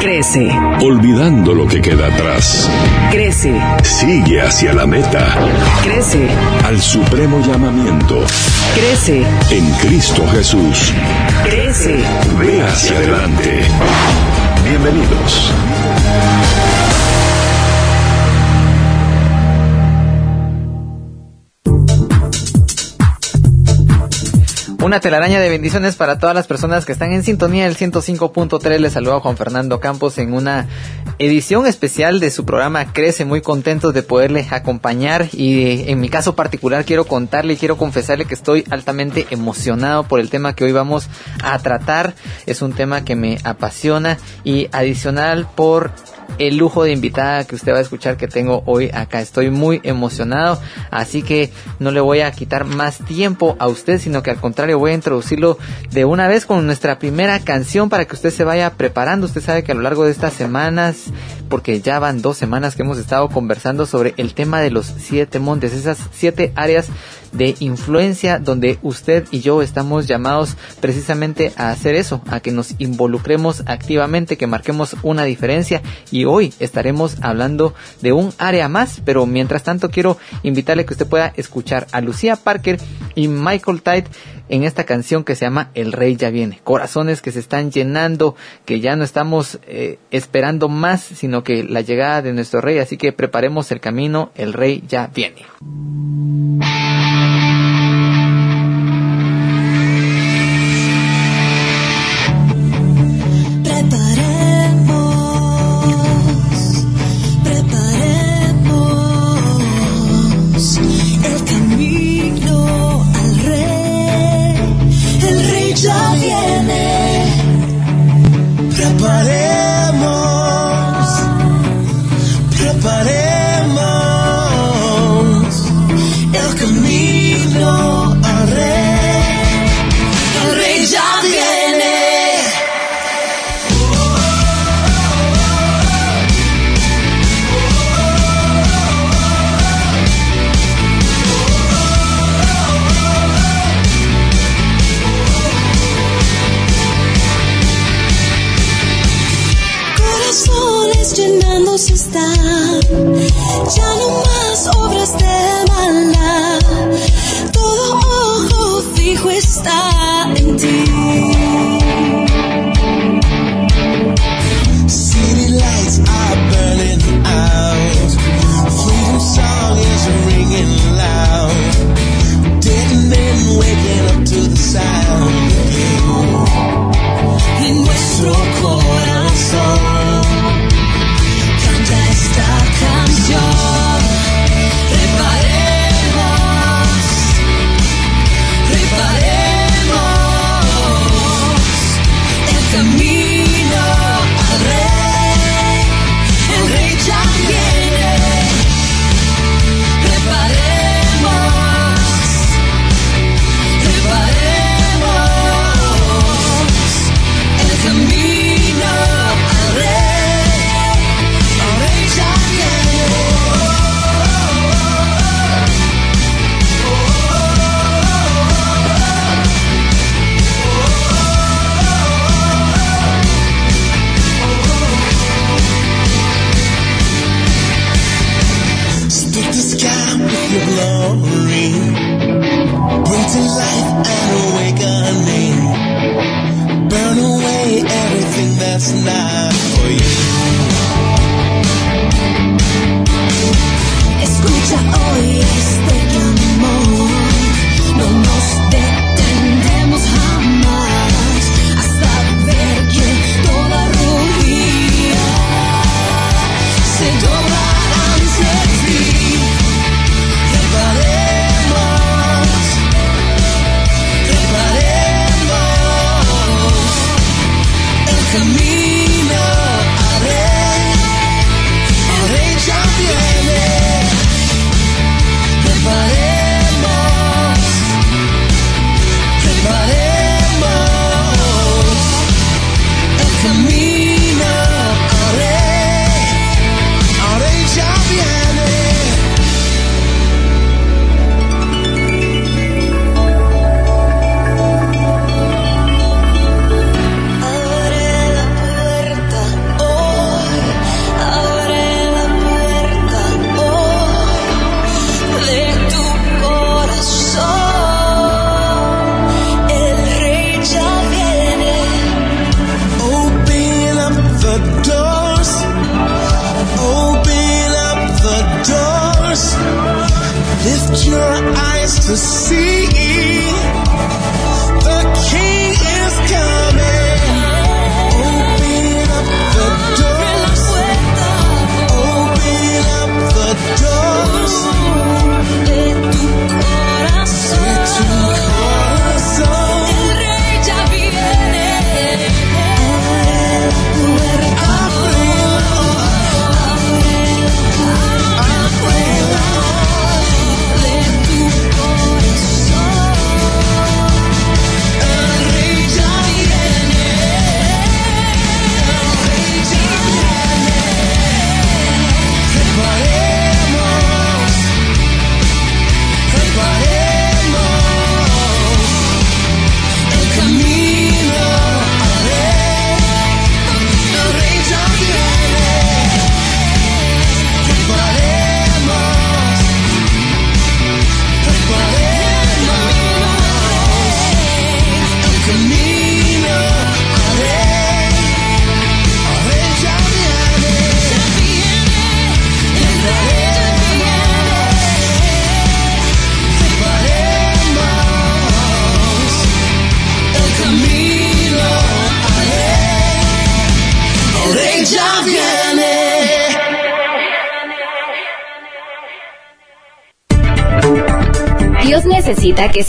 Crece. Olvidando lo que queda atrás. Crece. Sigue hacia la meta. Crece. Al supremo llamamiento. Crece. En Cristo Jesús. Crece. Ve hacia adelante. Bienvenidos. Una telaraña de bendiciones para todas las personas que están en sintonía del 105.3. Les saluda Juan Fernando Campos en una edición especial de su programa Crece. Muy contentos de poderle acompañar y en mi caso particular quiero contarle y quiero confesarle que estoy altamente emocionado por el tema que hoy vamos a tratar. Es un tema que me apasiona y adicional por el lujo de invitada que usted va a escuchar que tengo hoy acá. Estoy muy emocionado, así que no le voy a quitar más tiempo a usted, sino que al contrario voy a introducirlo de una vez con nuestra primera canción para que usted se vaya preparando. Usted sabe que a lo largo de estas semanas, porque ya van dos semanas que hemos estado conversando sobre el tema de los siete montes, esas siete áreas de influencia donde usted y yo estamos llamados precisamente a hacer eso, a que nos involucremos activamente, que marquemos una diferencia. Y hoy estaremos hablando de un área más, pero mientras tanto quiero invitarle que usted pueda escuchar a Lucía Parker y Michael Tide en esta canción que se llama El Rey ya viene. Corazones que se están llenando, que ya no estamos eh, esperando más, sino que la llegada de nuestro Rey. Así que preparemos el camino, el Rey ya viene.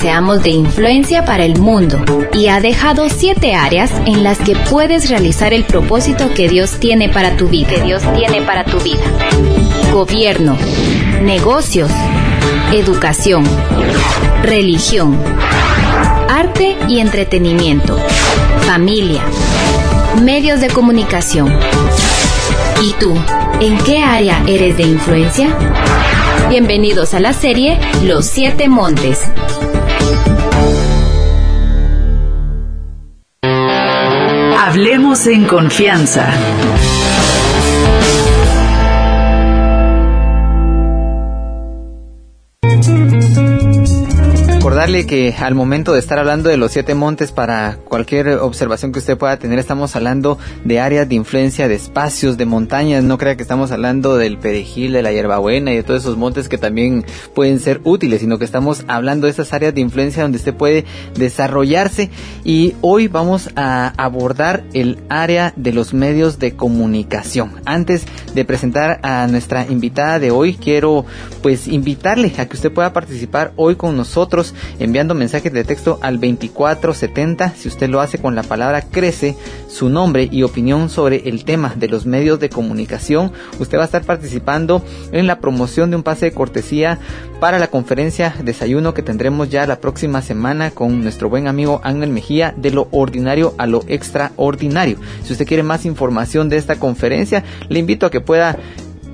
Seamos de influencia para el mundo y ha dejado siete áreas en las que puedes realizar el propósito que Dios tiene para tu vida. Que Dios tiene para tu vida. Gobierno, negocios, educación, religión, arte y entretenimiento, familia, medios de comunicación. ¿Y tú, en qué área eres de influencia? Bienvenidos a la serie Los Siete Montes. Hablemos en confianza. Recordarle que al momento de estar hablando de los siete montes, para cualquier observación que usted pueda tener, estamos hablando de áreas de influencia, de espacios, de montañas. No crea que estamos hablando del perejil, de la hierbabuena y de todos esos montes que también pueden ser útiles, sino que estamos hablando de esas áreas de influencia donde usted puede desarrollarse. Y hoy vamos a abordar el área de los medios de comunicación. Antes de presentar a nuestra invitada de hoy, quiero pues invitarle a que usted pueda participar hoy con nosotros enviando mensajes de texto al 2470. Si usted lo hace con la palabra crece, su nombre y opinión sobre el tema de los medios de comunicación, usted va a estar participando en la promoción de un pase de cortesía para la conferencia desayuno que tendremos ya la próxima semana con nuestro buen amigo Ángel Mejía de lo ordinario a lo extraordinario. Si usted quiere más información de esta conferencia, le invito a que pueda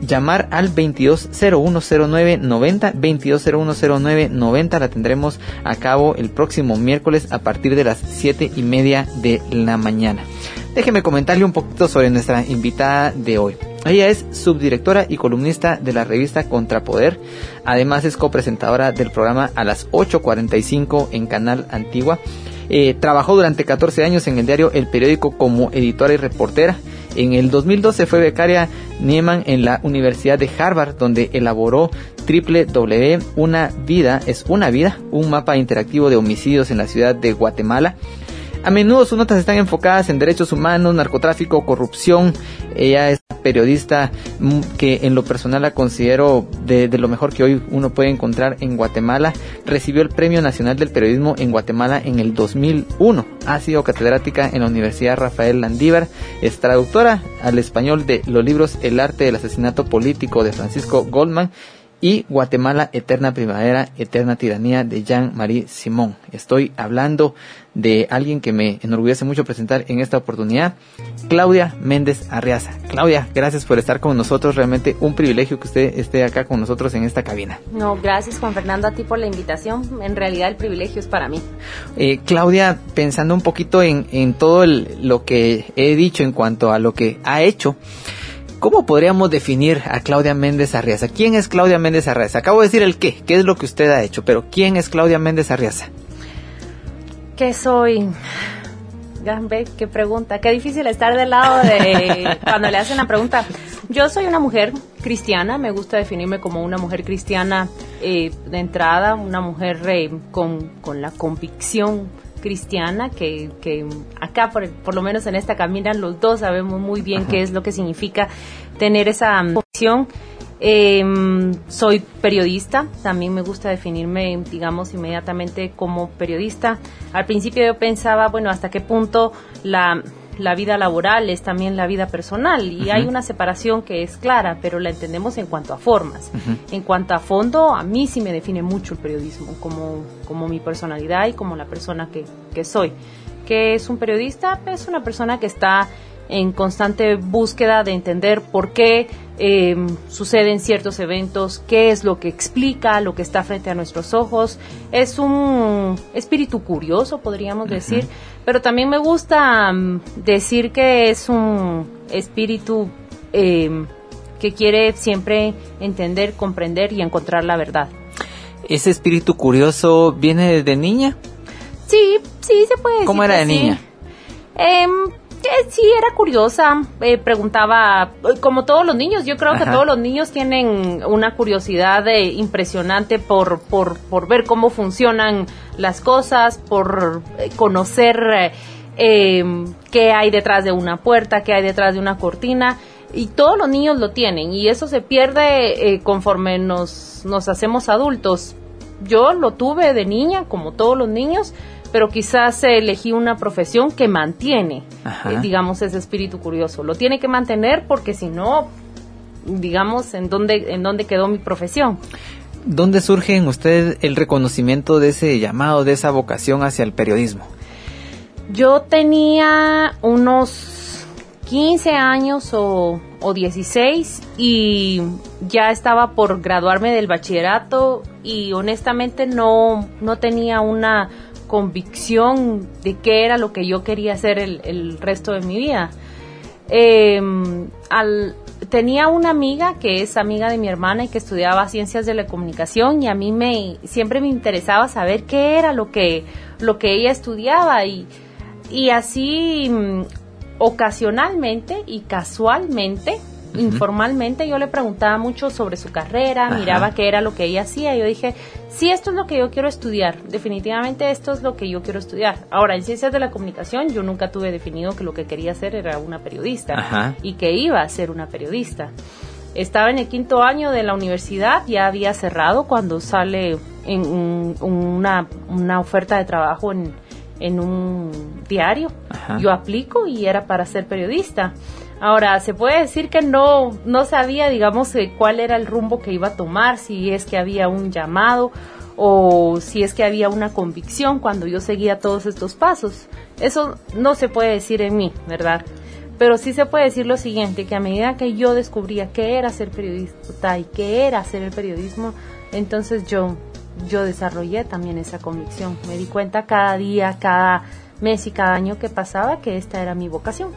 llamar al 22010990 22010990 la tendremos a cabo el próximo miércoles a partir de las 7 y media de la mañana déjeme comentarle un poquito sobre nuestra invitada de hoy ella es subdirectora y columnista de la revista Contrapoder. Además es copresentadora del programa a las 8.45 en Canal Antigua. Eh, trabajó durante 14 años en el diario El Periódico como editora y reportera. En el 2012 fue becaria Nieman en la Universidad de Harvard, donde elaboró www Una vida es una vida, un mapa interactivo de homicidios en la ciudad de Guatemala. A menudo sus notas están enfocadas en derechos humanos, narcotráfico, corrupción. Ella es periodista mm, que en lo personal la considero de, de, lo mejor que hoy uno puede encontrar en Guatemala. Recibió el Premio Nacional del Periodismo en Guatemala en el 2001. Ha sido catedrática en la Universidad Rafael Landívar. Es traductora al español de los libros El arte del asesinato político de Francisco Goldman y Guatemala Eterna Primavera, Eterna Tiranía de Jean-Marie Simón. Estoy hablando de alguien que me enorgullece mucho presentar en esta oportunidad, Claudia Méndez Arriaza. Claudia, gracias por estar con nosotros, realmente un privilegio que usted esté acá con nosotros en esta cabina. No, gracias Juan Fernando a ti por la invitación, en realidad el privilegio es para mí. Eh, Claudia, pensando un poquito en, en todo el, lo que he dicho en cuanto a lo que ha hecho, ¿Cómo podríamos definir a Claudia Méndez Arriaza? ¿Quién es Claudia Méndez Arriaza? Acabo de decir el qué, qué es lo que usted ha hecho, pero ¿quién es Claudia Méndez Arriaza? ¿Qué soy? Ve, qué pregunta, qué difícil estar del lado de cuando le hacen la pregunta. Yo soy una mujer cristiana, me gusta definirme como una mujer cristiana eh, de entrada, una mujer eh, con, con la convicción cristiana que, que acá por, por lo menos en esta camina los dos sabemos muy bien qué es lo que significa tener esa mm, convicción. Eh, soy periodista, también me gusta definirme, digamos, inmediatamente como periodista. Al principio yo pensaba, bueno, hasta qué punto la, la vida laboral es también la vida personal y hay una separación que es clara, pero la entendemos en cuanto a formas. En cuanto a fondo, a mí sí me define mucho el periodismo como, como mi personalidad y como la persona que, que soy. ¿Qué es un periodista? Es una persona que está en constante búsqueda de entender por qué eh, suceden ciertos eventos, qué es lo que explica lo que está frente a nuestros ojos. Es un espíritu curioso, podríamos decir, pero también me gusta mm, decir que es un espíritu eh, que quiere siempre entender, comprender y encontrar la verdad. ¿Ese espíritu curioso viene desde niña? Sí, sí, se puede decir. ¿Cómo era de sí. niña? Em, eh, sí, era curiosa, eh, preguntaba, eh, como todos los niños, yo creo que todos los niños tienen una curiosidad eh, impresionante por, por, por ver cómo funcionan las cosas, por conocer eh, em, qué hay detrás de una puerta, qué hay detrás de una cortina. Y todos los niños lo tienen y eso se pierde eh, conforme nos, nos hacemos adultos. Yo lo tuve de niña, como todos los niños, pero quizás elegí una profesión que mantiene, eh, digamos, ese espíritu curioso. Lo tiene que mantener porque si no, digamos, ¿en dónde, en dónde quedó mi profesión? ¿Dónde surge en usted el reconocimiento de ese llamado, de esa vocación hacia el periodismo? Yo tenía unos 15 años o, o 16 y ya estaba por graduarme del bachillerato y honestamente no, no tenía una convicción de qué era lo que yo quería hacer el, el resto de mi vida. Al, tenía una amiga que es amiga de mi hermana y que estudiaba ciencias de la comunicación y a mí me siempre me interesaba saber qué era lo que lo que ella estudiaba y y así mm, ocasionalmente y casualmente informalmente yo le preguntaba mucho sobre su carrera, Ajá. miraba qué era lo que ella hacía. Yo dije, sí, esto es lo que yo quiero estudiar. Definitivamente esto es lo que yo quiero estudiar. Ahora, en ciencias de la comunicación yo nunca tuve definido que lo que quería hacer era una periodista Ajá. y que iba a ser una periodista. Estaba en el quinto año de la universidad, ya había cerrado cuando sale en un- una, una oferta de trabajo en, en un diario. Ajá. Yo aplico y era para ser periodista. Ahora, se puede decir que no, no sabía, digamos, eh, cuál era el rumbo que iba a tomar, si es que había un llamado o si es que había una convicción cuando yo seguía todos estos pasos. Eso no se puede decir en mí, ¿verdad? Pero sí se puede decir lo siguiente, que a medida que yo descubría qué era ser periodista y qué era hacer el periodismo, entonces yo, yo desarrollé también esa convicción. Me di cuenta cada día, cada mes y cada año que pasaba que esta era mi vocación.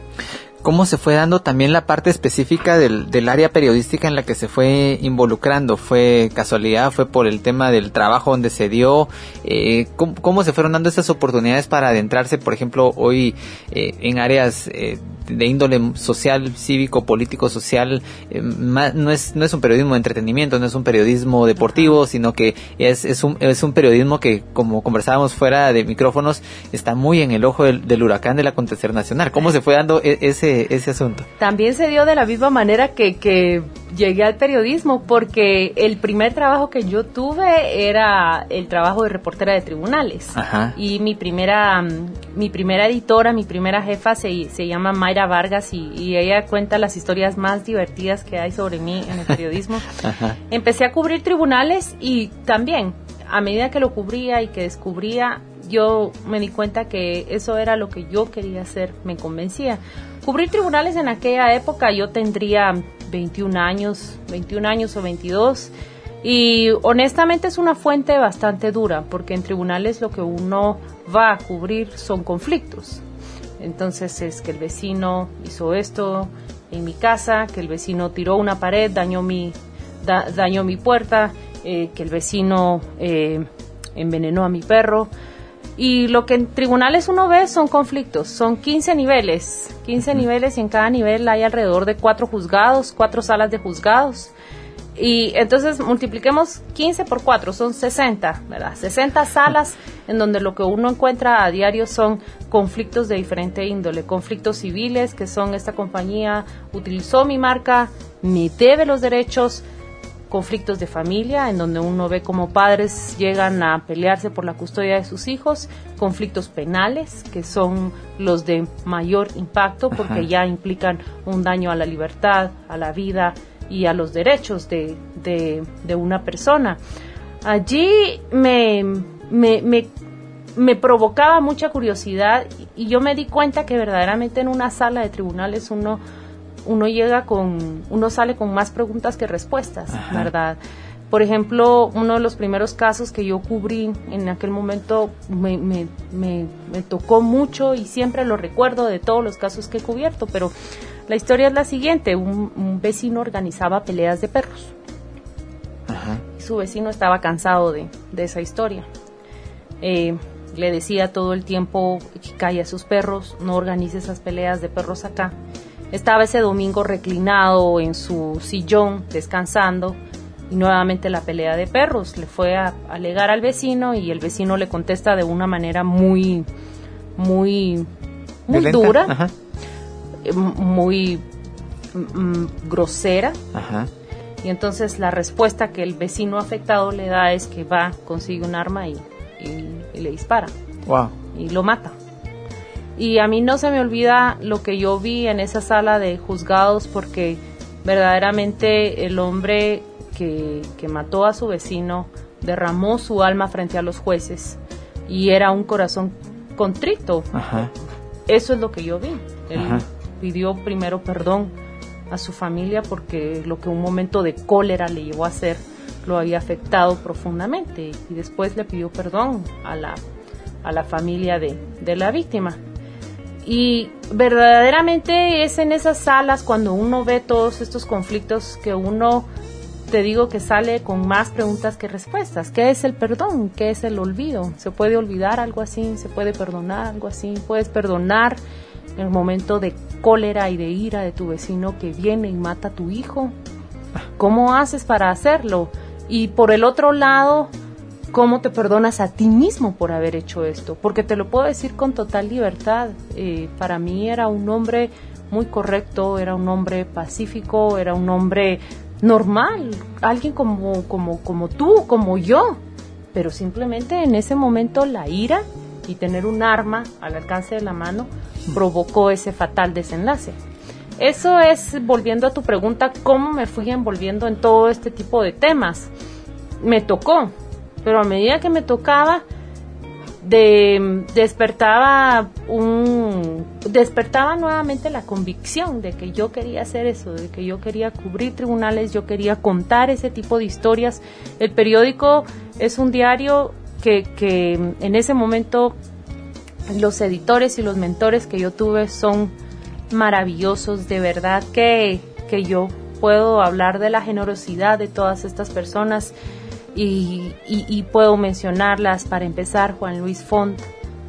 ¿Cómo se fue dando también la parte específica del, del área periodística en la que se fue involucrando? ¿Fue casualidad? ¿Fue por el tema del trabajo donde se dio? Eh, ¿cómo, cómo se fueron dando esas oportunidades para adentrarse, por ejemplo, hoy eh, en áreas eh, de índole social, cívico, político, social? Eh, ma- no, es, no es un periodismo de entretenimiento, no es un periodismo deportivo, sino que es, es, un, es un periodismo que, como conversábamos fuera de micrófonos, está muy en el ojo del, del huracán del acontecer nacional. ¿Cómo se fue dando e- ese, ese asunto? También se dio de la misma manera que, que llegué al periodismo, porque el primer trabajo que yo tuve era el trabajo de reportera de tribunales. Ajá. Y mi primera, mi primera editora, mi primera jefa se, se llama Mayra Vargas y, y ella cuenta las historias más divertidas que hay sobre mí en el periodismo. Ajá. Empecé a cubrir tribunales y también, a medida que lo cubría y que descubría, yo me di cuenta que eso era lo que yo quería hacer, me convencía. Cubrir tribunales en aquella época yo tendría 21 años, 21 años o 22. Y honestamente es una fuente bastante dura, porque en tribunales lo que uno va a cubrir son conflictos. Entonces es que el vecino hizo esto en mi casa, que el vecino tiró una pared, dañó mi, da- dañó mi puerta, eh, que el vecino eh, envenenó a mi perro. Y lo que en tribunales uno ve son conflictos, son 15 niveles, 15 niveles y en cada nivel hay alrededor de cuatro juzgados, cuatro salas de juzgados. Y entonces multipliquemos 15 por 4, son 60, ¿verdad? 60 salas en donde lo que uno encuentra a diario son conflictos de diferente índole, conflictos civiles, que son esta compañía utilizó mi marca, me debe los derechos, conflictos de familia, en donde uno ve como padres llegan a pelearse por la custodia de sus hijos, conflictos penales, que son los de mayor impacto porque Ajá. ya implican un daño a la libertad, a la vida y a los derechos de, de- de una persona. Allí me, me, me, me provocaba mucha curiosidad y, y yo me di cuenta que verdaderamente en una sala de tribunales uno uno llega con, uno sale con más preguntas que respuestas, Ajá. ¿verdad? Por ejemplo, uno de los primeros casos que yo cubrí en aquel momento me, me, me, me tocó mucho y siempre lo recuerdo de todos los casos que he cubierto, pero la historia es la siguiente, un, un vecino organizaba peleas de perros Ajá. su vecino estaba cansado de, de esa historia. Eh, le decía todo el tiempo que calle a sus perros, no organice esas peleas de perros acá. Estaba ese domingo reclinado en su sillón, descansando, y nuevamente la pelea de perros. Le fue a alegar al vecino y el vecino le contesta de una manera muy, muy, muy Violenta. dura, Ajá. eh, muy mm, grosera. Ajá. Y entonces la respuesta que el vecino afectado le da es que va, consigue un arma y, y- y le dispara Wow. y lo mata. Y a mí no se me olvida lo que yo vi en esa sala de juzgados porque verdaderamente el hombre que, que mató a su vecino derramó su alma frente a los jueces y era un corazón contrito. Ajá. Eso es lo que yo vi. Él Ajá. pidió primero perdón a su familia porque lo que un momento de cólera le llevó a hacer lo había afectado profundamente y después le pidió perdón a la, a la familia de, de la víctima. Y verdaderamente es en esas salas cuando uno ve todos estos conflictos que uno, te digo que sale con más preguntas que respuestas. ¿Qué es el perdón? ¿Qué es el olvido? ¿Se puede olvidar algo así? ¿Se puede perdonar algo así? ¿Puedes perdonar el momento de cólera y de ira de tu vecino que viene y mata a tu hijo? ¿Cómo haces para hacerlo? Y por el otro lado, ¿cómo te perdonas a ti mismo por haber hecho esto? Porque te lo puedo decir con total libertad. eh, para mí era un hombre muy correcto, era un hombre pacífico, era un hombre normal, alguien como, como, como tú, como yo. Pero simplemente en ese momento la ira y tener un arma al alcance de la mano provocó ese fatal desenlace. Eso es, volviendo a tu pregunta, cómo me fui envolviendo en todo este tipo de temas. Me tocó, pero a medida que me tocaba, de, despertaba un despertaba nuevamente la convicción de que yo quería hacer eso, de que yo quería cubrir tribunales, yo quería contar ese tipo de historias. El periódico es un diario que, que en ese momento los editores y los mentores que yo tuve son maravillosos, de verdad que, que yo puedo hablar de la generosidad de todas estas personas y, y- y puedo mencionarlas para empezar Juan Luis Font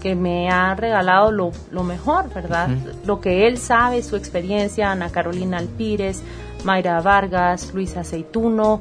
que me ha regalado lo, lo mejor, ¿verdad? Lo que él sabe, su experiencia, Ana Carolina Alpírez, Mayra Vargas, Luis Aceituno,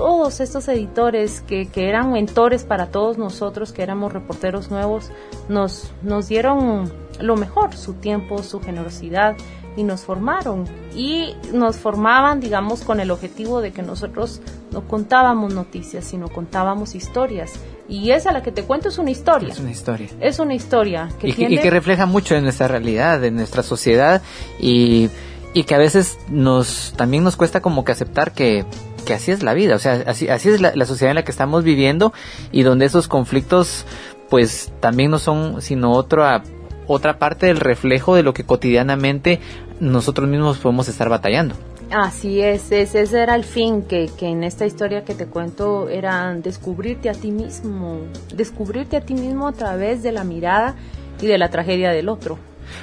todos estos editores que, que eran mentores para todos nosotros, que éramos reporteros nuevos, nos, nos dieron lo mejor, su tiempo, su generosidad y nos formaron. Y nos formaban, digamos, con el objetivo de que nosotros no contábamos noticias, sino contábamos historias. Y esa la que te cuento es una historia. Es una historia. Es una historia que y, y que refleja mucho de nuestra realidad, de nuestra sociedad y, y que a veces nos también nos cuesta como que aceptar que, que así es la vida, o sea, así, así es la, la sociedad en la que estamos viviendo y donde esos conflictos pues también no son sino otra otra parte del reflejo de lo que cotidianamente nosotros mismos podemos estar batallando. Así es, ese, ese era el fin, que, que en esta historia que te cuento era descubrirte a ti mismo, descubrirte a ti mismo a través de la mirada y de la tragedia del otro.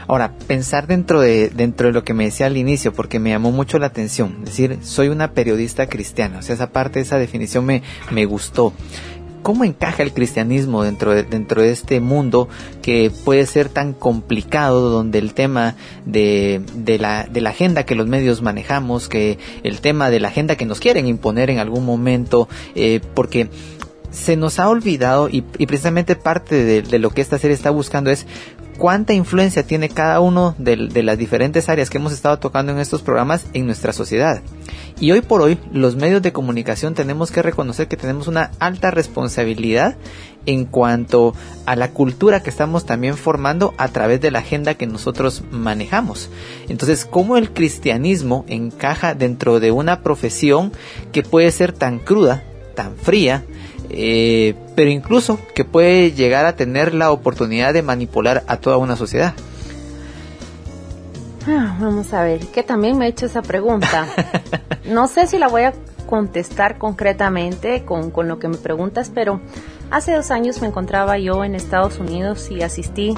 Ahora, pensar dentro de, dentro de lo que me decía al inicio, porque me llamó mucho la atención, decir, soy una periodista cristiana, o sea, esa parte, esa definición me, me gustó. ¿cómo encaja el cristianismo dentro de, dentro de este mundo que puede ser tan complicado, donde el tema de, de, la, de la agenda que los medios manejamos, que el tema de la agenda que nos quieren imponer en algún momento, eh, porque se nos ha olvidado y, y precisamente parte de, de lo que esta serie está buscando es cuánta influencia tiene cada uno de, las diferentes áreas que hemos estado tocando en estos programas en nuestra sociedad. Y hoy por hoy los medios de comunicación tenemos que reconocer que tenemos una alta responsabilidad en cuanto a la cultura que estamos también formando a través de la agenda que nosotros manejamos. Entonces, ¿cómo el cristianismo encaja dentro de una profesión que puede ser tan cruda, tan fría, eh, pero incluso que puede llegar a tener la oportunidad de manipular a toda una sociedad. Ah, vamos a ver, que también me he hecho esa pregunta. No sé si la voy a contestar concretamente con, con lo que me preguntas, pero hace dos años me encontraba yo en Estados Unidos y asistí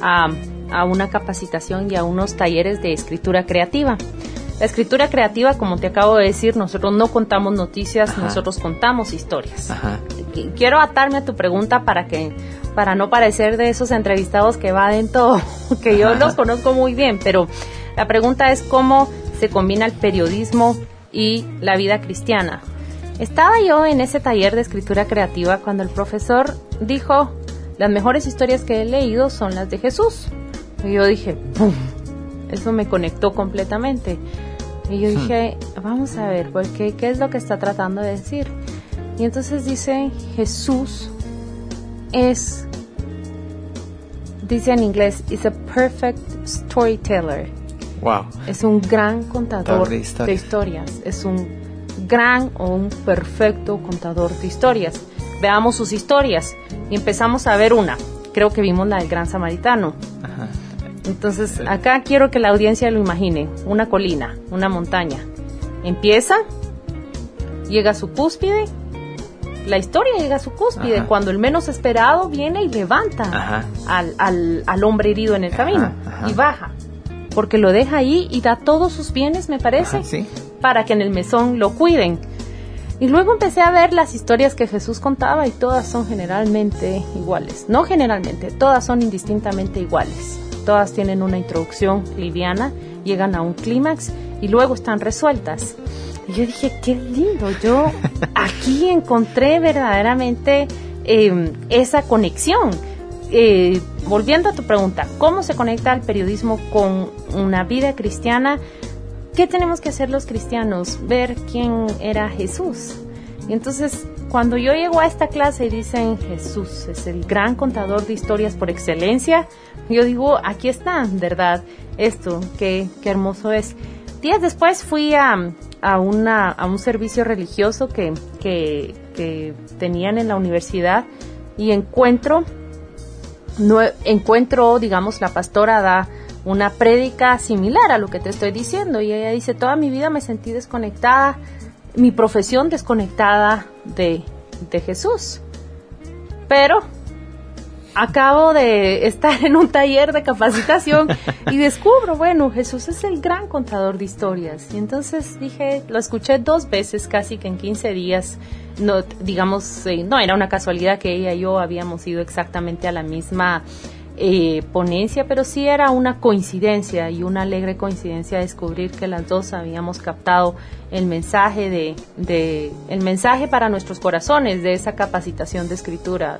a, a una capacitación y a unos talleres de escritura creativa. La escritura creativa, como te acabo de decir, nosotros no contamos noticias, Ajá. nosotros contamos historias. Ajá. Quiero atarme a tu pregunta para que para no parecer de esos entrevistados que va todo, que yo los conozco muy bien, pero la pregunta es cómo se combina el periodismo y la vida cristiana. Estaba yo en ese taller de escritura creativa cuando el profesor dijo, las mejores historias que he leído son las de Jesús. Y yo dije, ¡pum! Eso me conectó completamente. Y yo dije, vamos a ver, ¿por qué? ¿qué es lo que está tratando de decir? Y entonces dice, Jesús es, dice en inglés, is a perfect storyteller. Wow. Es un gran contador de de historias. historias. Es un gran o un perfecto contador de historias. Veamos sus historias. Y empezamos a ver una. Creo que vimos la del gran samaritano. Entonces, acá quiero que la audiencia lo imagine. Una colina, una montaña. Empieza, llega a su cúspide. La historia llega a su cúspide Ajá. cuando el menos esperado viene y levanta al, al- al hombre herido en el Ajá, camino ajá. y baja. Porque lo deja ahí y da todos sus bienes, me parece, sí. para que en el mesón lo cuiden. Y luego empecé a ver las historias que Jesús contaba y todas son generalmente iguales. No generalmente, todas son indistintamente iguales. Todas tienen una introducción liviana, llegan a un clímax y luego están resueltas. Y yo dije, qué lindo, yo aquí encontré verdaderamente eh, esa conexión. Eh, volviendo a tu pregunta, ¿cómo se conecta el periodismo con una vida cristiana? ¿Qué tenemos que hacer los cristianos? Ver quién era Jesús. Y entonces, cuando yo llego a esta clase y dicen Jesús es el gran contador de historias por excelencia, yo digo, aquí está, ¿verdad? Esto, qué, qué hermoso es. Días después fui a, a, una, a un servicio religioso que, que, que tenían en la universidad y encuentro no, encuentro, digamos, la pastora da una prédica similar a lo que te estoy diciendo y ella dice, toda mi vida me sentí desconectada, mi profesión desconectada de, de Jesús. Pero acabo de estar en un taller de capacitación y descubro, bueno, Jesús es el gran contador de historias. Y entonces dije, lo escuché dos veces, casi que en 15 días. No, digamos, no era una casualidad que ella y yo habíamos ido exactamente a la misma eh, ponencia, pero sí era una coincidencia y una alegre coincidencia descubrir que las dos habíamos captado el mensaje de el mensaje para nuestros corazones de esa capacitación de escritura.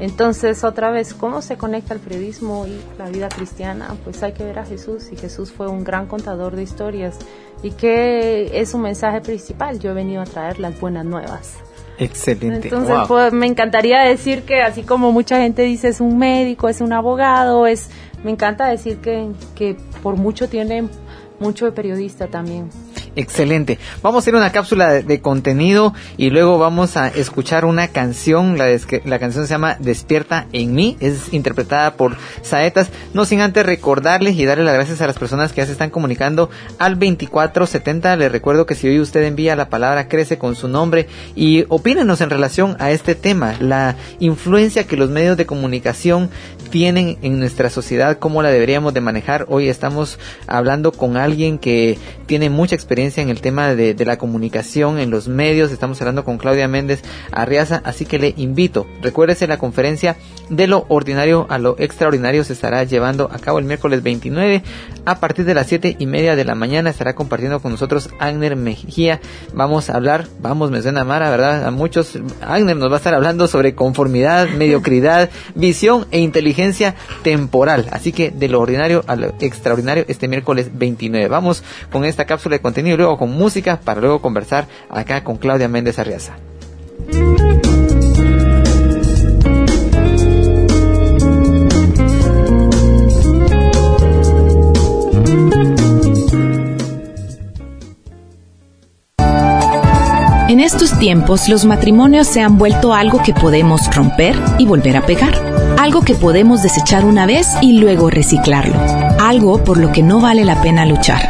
Entonces, otra vez, ¿cómo se conecta el periodismo y la vida cristiana? Pues hay que ver a Jesús y Jesús fue un gran contador de historias. ¿Y qué es su mensaje principal? Yo he venido a traer las buenas nuevas. Excelente. Entonces, Wow. pues, me encantaría decir que así como mucha gente dice es un médico, es un abogado, es me encanta decir que, que por mucho tiene mucho de periodista también. Excelente. Vamos a hacer una cápsula de, contenido y luego vamos a escuchar una canción. La, la canción se llama Despierta en mí. Es interpretada por Saetas. No sin antes recordarles y darle las gracias a las personas que ya se están comunicando al 2470. Les recuerdo que si hoy usted envía la palabra crece con su nombre y opínenos en relación a este tema. La influencia que los medios de comunicación tienen en nuestra sociedad, cómo la deberíamos de manejar. Hoy estamos hablando con alguien que tiene mucha experiencia en el tema de, la comunicación en los medios. Estamos hablando con Claudia Méndez Arriaza, así que le invito. Recuérdese la conferencia de lo ordinario a lo extraordinario se estará llevando a cabo el miércoles 29 a partir de las 7 y media de la mañana. Estará compartiendo con nosotros Agner Mejía. Vamos a hablar, vamos, me suena Mara, ¿verdad? A muchos. Agner nos va a estar hablando sobre conformidad, mediocridad, visión e inteligencia temporal. Así que de lo ordinario a lo extraordinario este miércoles 29. Vamos con esta cápsula de contenido y luego con música para luego conversar acá con Claudia Méndez Arriaza. En estos tiempos los matrimonios se han vuelto algo que podemos romper y volver a pegar, algo que podemos desechar una vez y luego reciclarlo, algo por lo que no vale la pena luchar.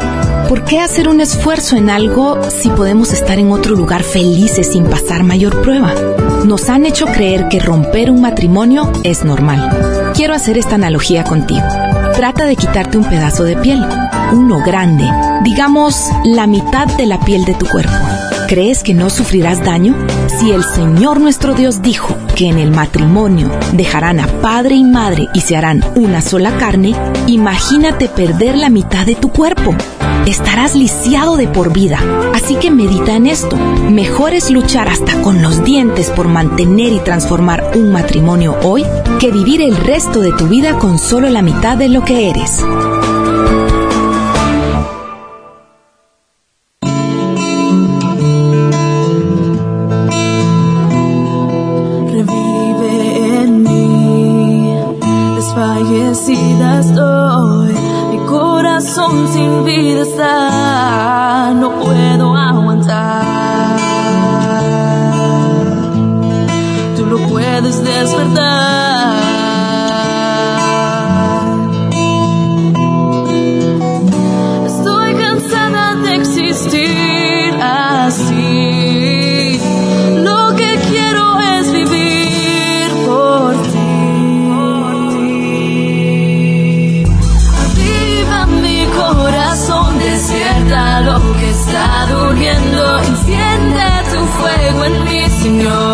¿Por qué hacer un esfuerzo en algo si podemos estar en otro lugar felices sin pasar mayor prueba? Nos han hecho creer que romper un matrimonio es normal. Quiero hacer esta analogía contigo. Trata de quitarte un pedazo de piel, uno grande, digamos la mitad de la piel de tu cuerpo. ¿Crees que no sufrirás daño? Si el Señor nuestro Dios dijo que en el matrimonio dejarán a padre y madre y se harán una sola carne, imagínate perder la mitad de tu cuerpo. Estarás lisiado de por vida. Así que medita en esto. Mejor es luchar hasta con los dientes por mantener y transformar un matrimonio hoy que vivir el resto de tu vida con solo la mitad de lo que eres. Lo que está durmiendo. Enciende tu fuego en mi Señor.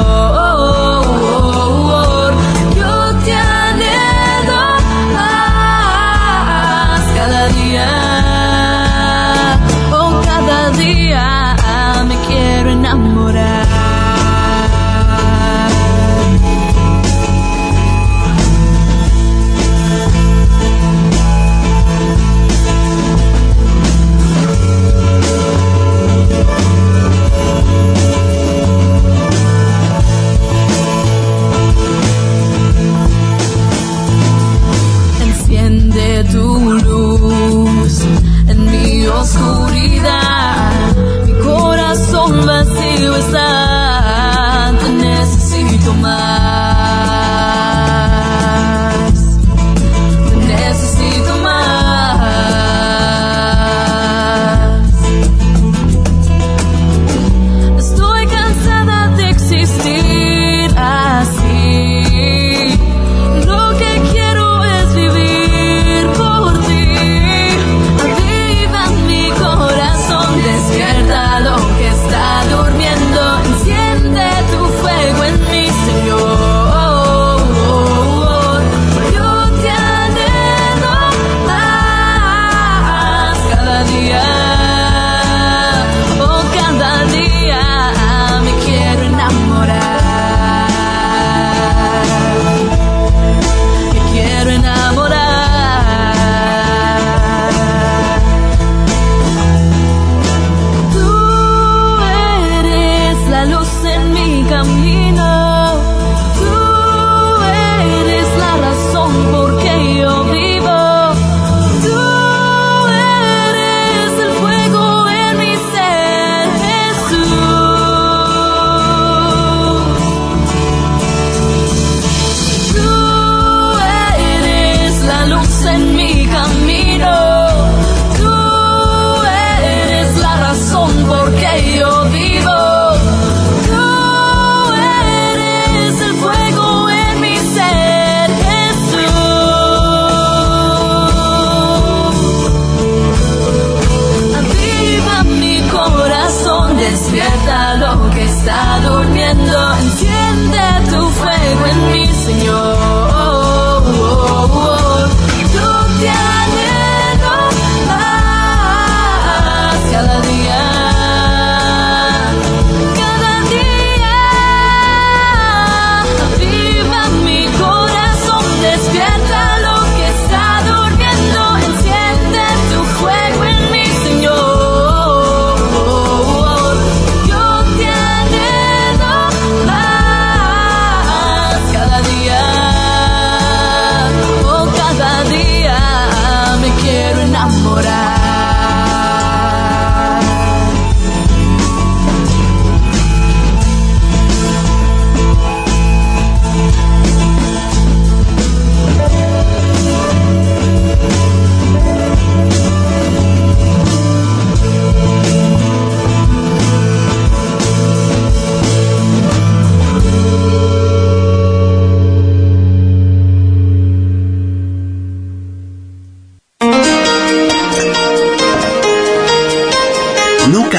En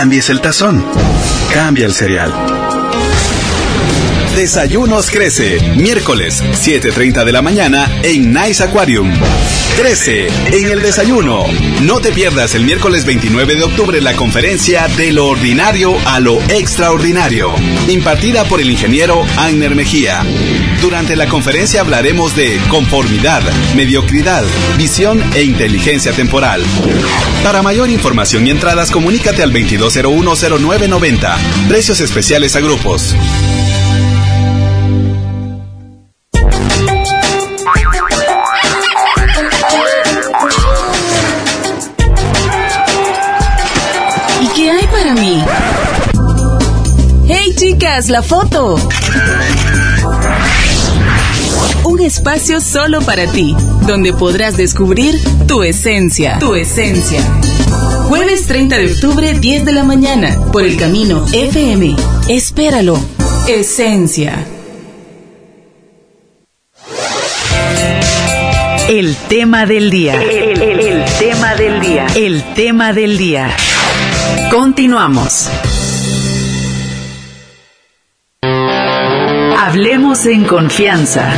cambies el tazón. Cambia el cereal. Desayunos Crece, miércoles 7.30 de la mañana en Nice Aquarium. Crece en el desayuno. No te pierdas el miércoles 29 de octubre la conferencia de lo ordinario a lo extraordinario, impartida por el ingeniero Agner Mejía. Durante la conferencia hablaremos de conformidad, mediocridad, visión e inteligencia temporal. Para mayor información y entradas, comunícate al 22010990. Precios especiales a grupos. ¿Y qué hay para mí? ¡Hey chicas, la foto! Espacio solo para ti, donde podrás descubrir tu esencia. Tu esencia. Jueves 30 de octubre, 10 de la mañana, por el camino FM. Espéralo. Esencia. El tema del día. El, el- el tema del día. El tema del día. Continuamos. Hablemos en confianza.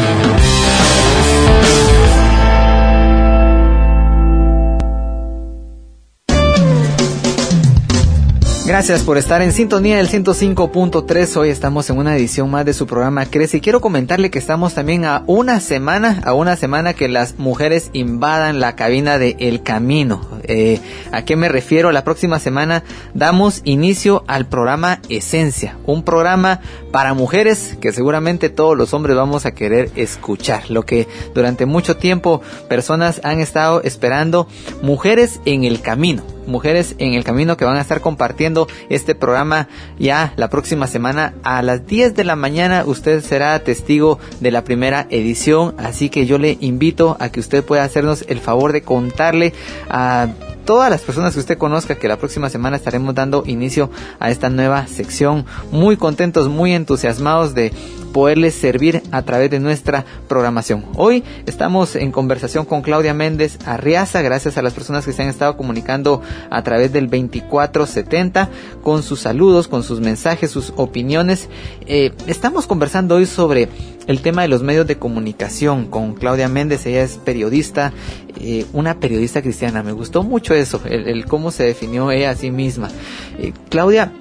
Gracias por estar en sintonía del 105.3. Hoy estamos en una edición más de su programa Crece y quiero comentarle que estamos también a una semana, a una semana que las mujeres invadan la cabina de El Camino. Eh, ¿A qué me refiero? La próxima semana damos inicio al programa Esencia, un programa para mujeres que seguramente todos los hombres vamos a querer escuchar. Lo que durante mucho tiempo personas han estado esperando, mujeres en el camino mujeres en el camino que van a estar compartiendo este programa ya la próxima semana a las 10 de la mañana usted será testigo de la primera edición así que yo le invito a que usted pueda hacernos el favor de contarle a todas las personas que usted conozca que la próxima semana estaremos dando inicio a esta nueva sección muy contentos muy entusiasmados de poderles servir a través de nuestra programación. Hoy estamos en conversación con Claudia Méndez Arriaza, gracias a las personas que se han estado comunicando a través del 2470 con sus saludos, con sus mensajes, sus opiniones. Eh, estamos conversando hoy sobre el tema de los medios de comunicación con Claudia Méndez, ella es periodista, eh, una periodista cristiana, me gustó mucho eso, el, cómo se definió ella a sí misma. Eh, Claudia,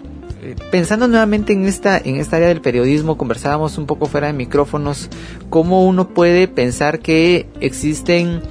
eh, pensando nuevamente en esta en esta área del periodismo conversábamos un poco fuera de micrófonos cómo uno puede pensar que existen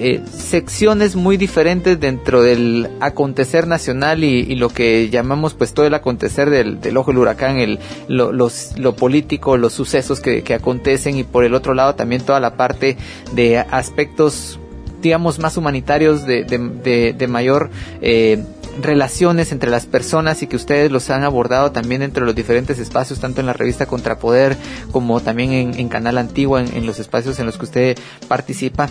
eh, secciones muy diferentes dentro del acontecer nacional y, lo que llamamos pues todo el acontecer del, del ojo del huracán, el, lo, los, lo político, los sucesos que, acontecen y por el otro lado también toda la parte de aspectos digamos más humanitarios de, de, mayor eh, relaciones entre las personas y que ustedes los han abordado también dentro de los diferentes espacios, tanto en la revista Contrapoder como también en, en Canal Antigua, en, en los espacios en los que usted participa.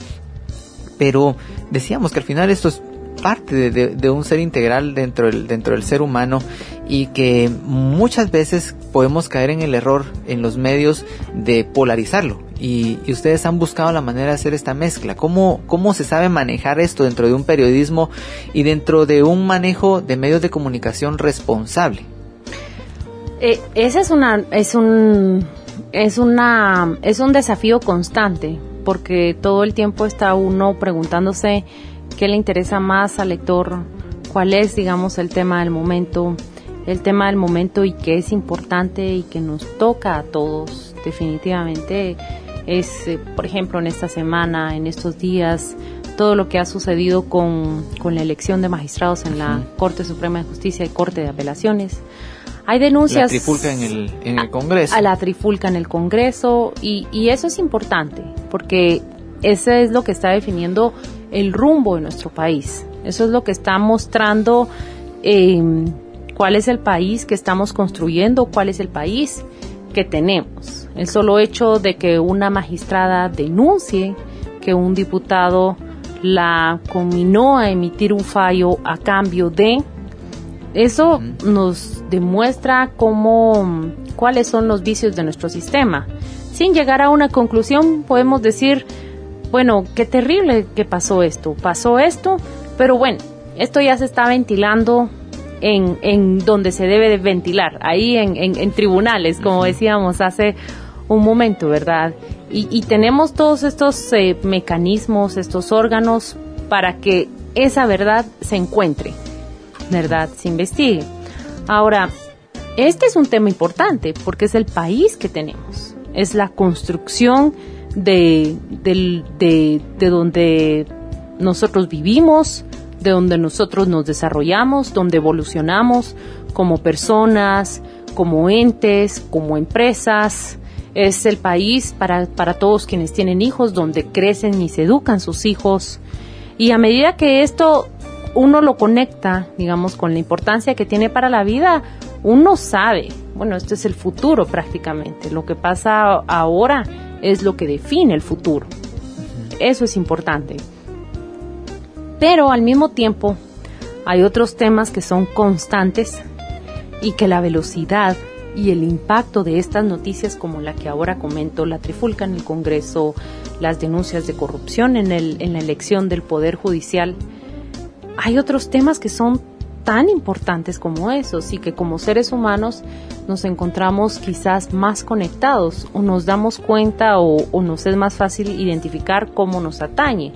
Pero decíamos que al final esto es parte de, un ser integral dentro del, dentro del ser humano y que muchas veces podemos caer en el error en los medios de polarizarlo. Y, y, ustedes han buscado la manera de hacer esta mezcla. ¿Cómo, ¿Cómo se sabe manejar esto dentro de un periodismo y dentro de un manejo de medios de comunicación responsable? Eh, ese es una es un es una es un desafío constante porque todo el tiempo está uno preguntándose qué le interesa más al lector, cuál es, digamos, el tema del momento, el tema del momento y qué es importante y que nos toca a todos definitivamente es, eh, por ejemplo, en esta semana, en estos días, todo lo que ha sucedido con, con la elección de magistrados en la Corte Suprema de Justicia y Corte de Apelaciones. Hay denuncias. La trifulca en el, en el Congreso. A, a, la trifulca en el Congreso y, y eso es importante porque eso es lo que está definiendo el rumbo de nuestro país. Eso es lo que está mostrando eh, cuál es el país que estamos construyendo, cuál es el país que tenemos. El solo hecho de que una magistrada denuncie que un diputado la combinó a emitir un fallo a cambio de eso nos demuestra cómo cuáles son los vicios de nuestro sistema. Sin llegar a una conclusión, podemos decir, bueno, qué terrible que pasó esto, pasó esto, pero bueno, esto ya se está ventilando en, en donde se debe de ventilar, ahí en, en, en tribunales, como decíamos hace un momento, ¿verdad? Y, y tenemos todos estos eh, mecanismos, estos órganos para que esa verdad se encuentre, ¿verdad? Se investigue. Ahora, este es un tema importante porque es el país que tenemos, es la construcción de, del- de, de donde nosotros vivimos, de donde nosotros nos desarrollamos, donde evolucionamos como personas, como entes, como empresas. Es el país para, para todos quienes tienen hijos, donde crecen y se educan sus hijos. Y a medida que esto uno lo conecta, digamos, con la importancia que tiene para la vida, uno sabe, bueno, esto es el futuro prácticamente. Lo que pasa ahora es lo que define el futuro. Eso es importante. Pero al mismo tiempo hay otros temas que son constantes y que la velocidad y el impacto de estas noticias como la que ahora comento, la trifulca en el Congreso, las denuncias de corrupción en, el, en la elección del Poder Judicial, hay otros temas que son tan importantes como esos y que como seres humanos nos encontramos quizás más conectados o nos damos cuenta o, o nos es más fácil identificar cómo nos atañe.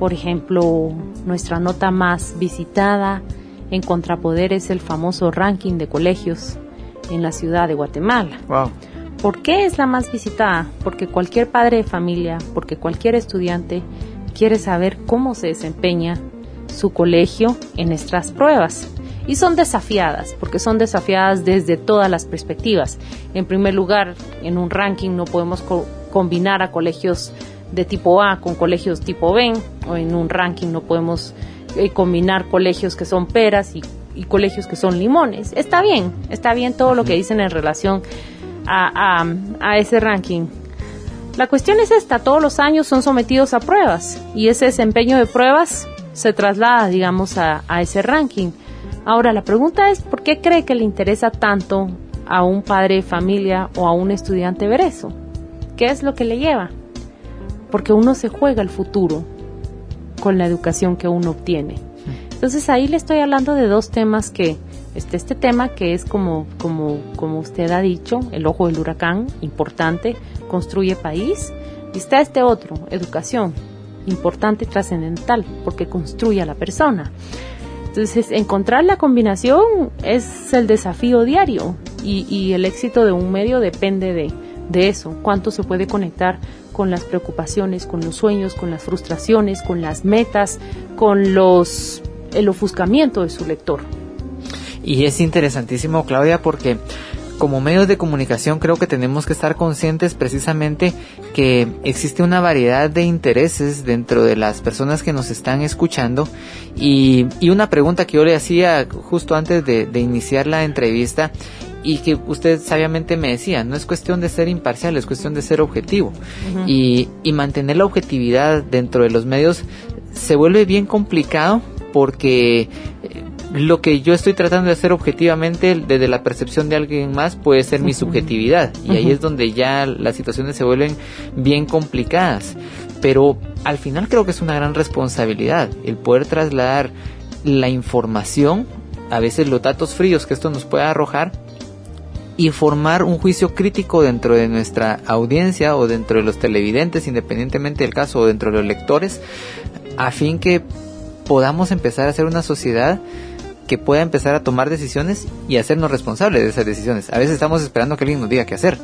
Por ejemplo, nuestra nota más visitada en Contrapoder es el famoso ranking de colegios en la ciudad de Guatemala. Wow. ¿Por qué es la más visitada? Porque cualquier padre de familia, porque cualquier estudiante quiere saber cómo se desempeña su colegio en estas pruebas. Y son desafiadas, porque son desafiadas desde todas las perspectivas. En primer lugar, en un ranking no podemos co- combinar a colegios de tipo A con colegios tipo B, o en un ranking no podemos eh, combinar colegios que son peras y, y colegios que son limones. Está bien, está bien todo lo que dicen en relación a, a, a ese ranking. La cuestión es esta, todos los años son sometidos a pruebas y ese desempeño de pruebas se traslada, digamos, a, a ese ranking. Ahora, la pregunta es, ¿por qué cree que le interesa tanto a un padre de familia o a un estudiante ver eso? ¿Qué es lo que le lleva? Porque uno se juega el futuro con la educación que uno obtiene. Entonces ahí le estoy hablando de dos temas que, este, este tema que es como, como, como usted ha dicho, el ojo del huracán, importante, construye país, y está este otro, educación, importante y trascendental, porque construye a la persona. Entonces, encontrar la combinación es el desafío diario y, el éxito de un medio depende de, de eso, cuánto se puede conectar con las preocupaciones, con los sueños, con las frustraciones, con las metas, con los el ofuscamiento de su lector. Y es interesantísimo, Claudia, porque como medios de comunicación creo que tenemos que estar conscientes precisamente que existe una variedad de intereses dentro de las personas que nos están escuchando y, y una pregunta que yo le hacía justo antes de, de iniciar la entrevista y que usted sabiamente me decía, no es cuestión de ser imparcial, es cuestión de ser objetivo. y, y mantener la objetividad dentro de los medios se vuelve bien complicado porque eh, lo que yo estoy tratando de hacer objetivamente desde la percepción de alguien más puede ser mi subjetividad. Y ahí es donde ya las situaciones se vuelven bien complicadas. Pero al final creo que es una gran responsabilidad el poder trasladar la información, a veces los datos fríos que esto nos puede arrojar y formar un juicio crítico dentro de nuestra audiencia o dentro de los televidentes, independientemente del caso, o dentro de los lectores, a fin que podamos empezar a ser una sociedad que pueda empezar a tomar decisiones y hacernos responsables de esas decisiones. A veces estamos esperando que alguien nos diga qué hacer.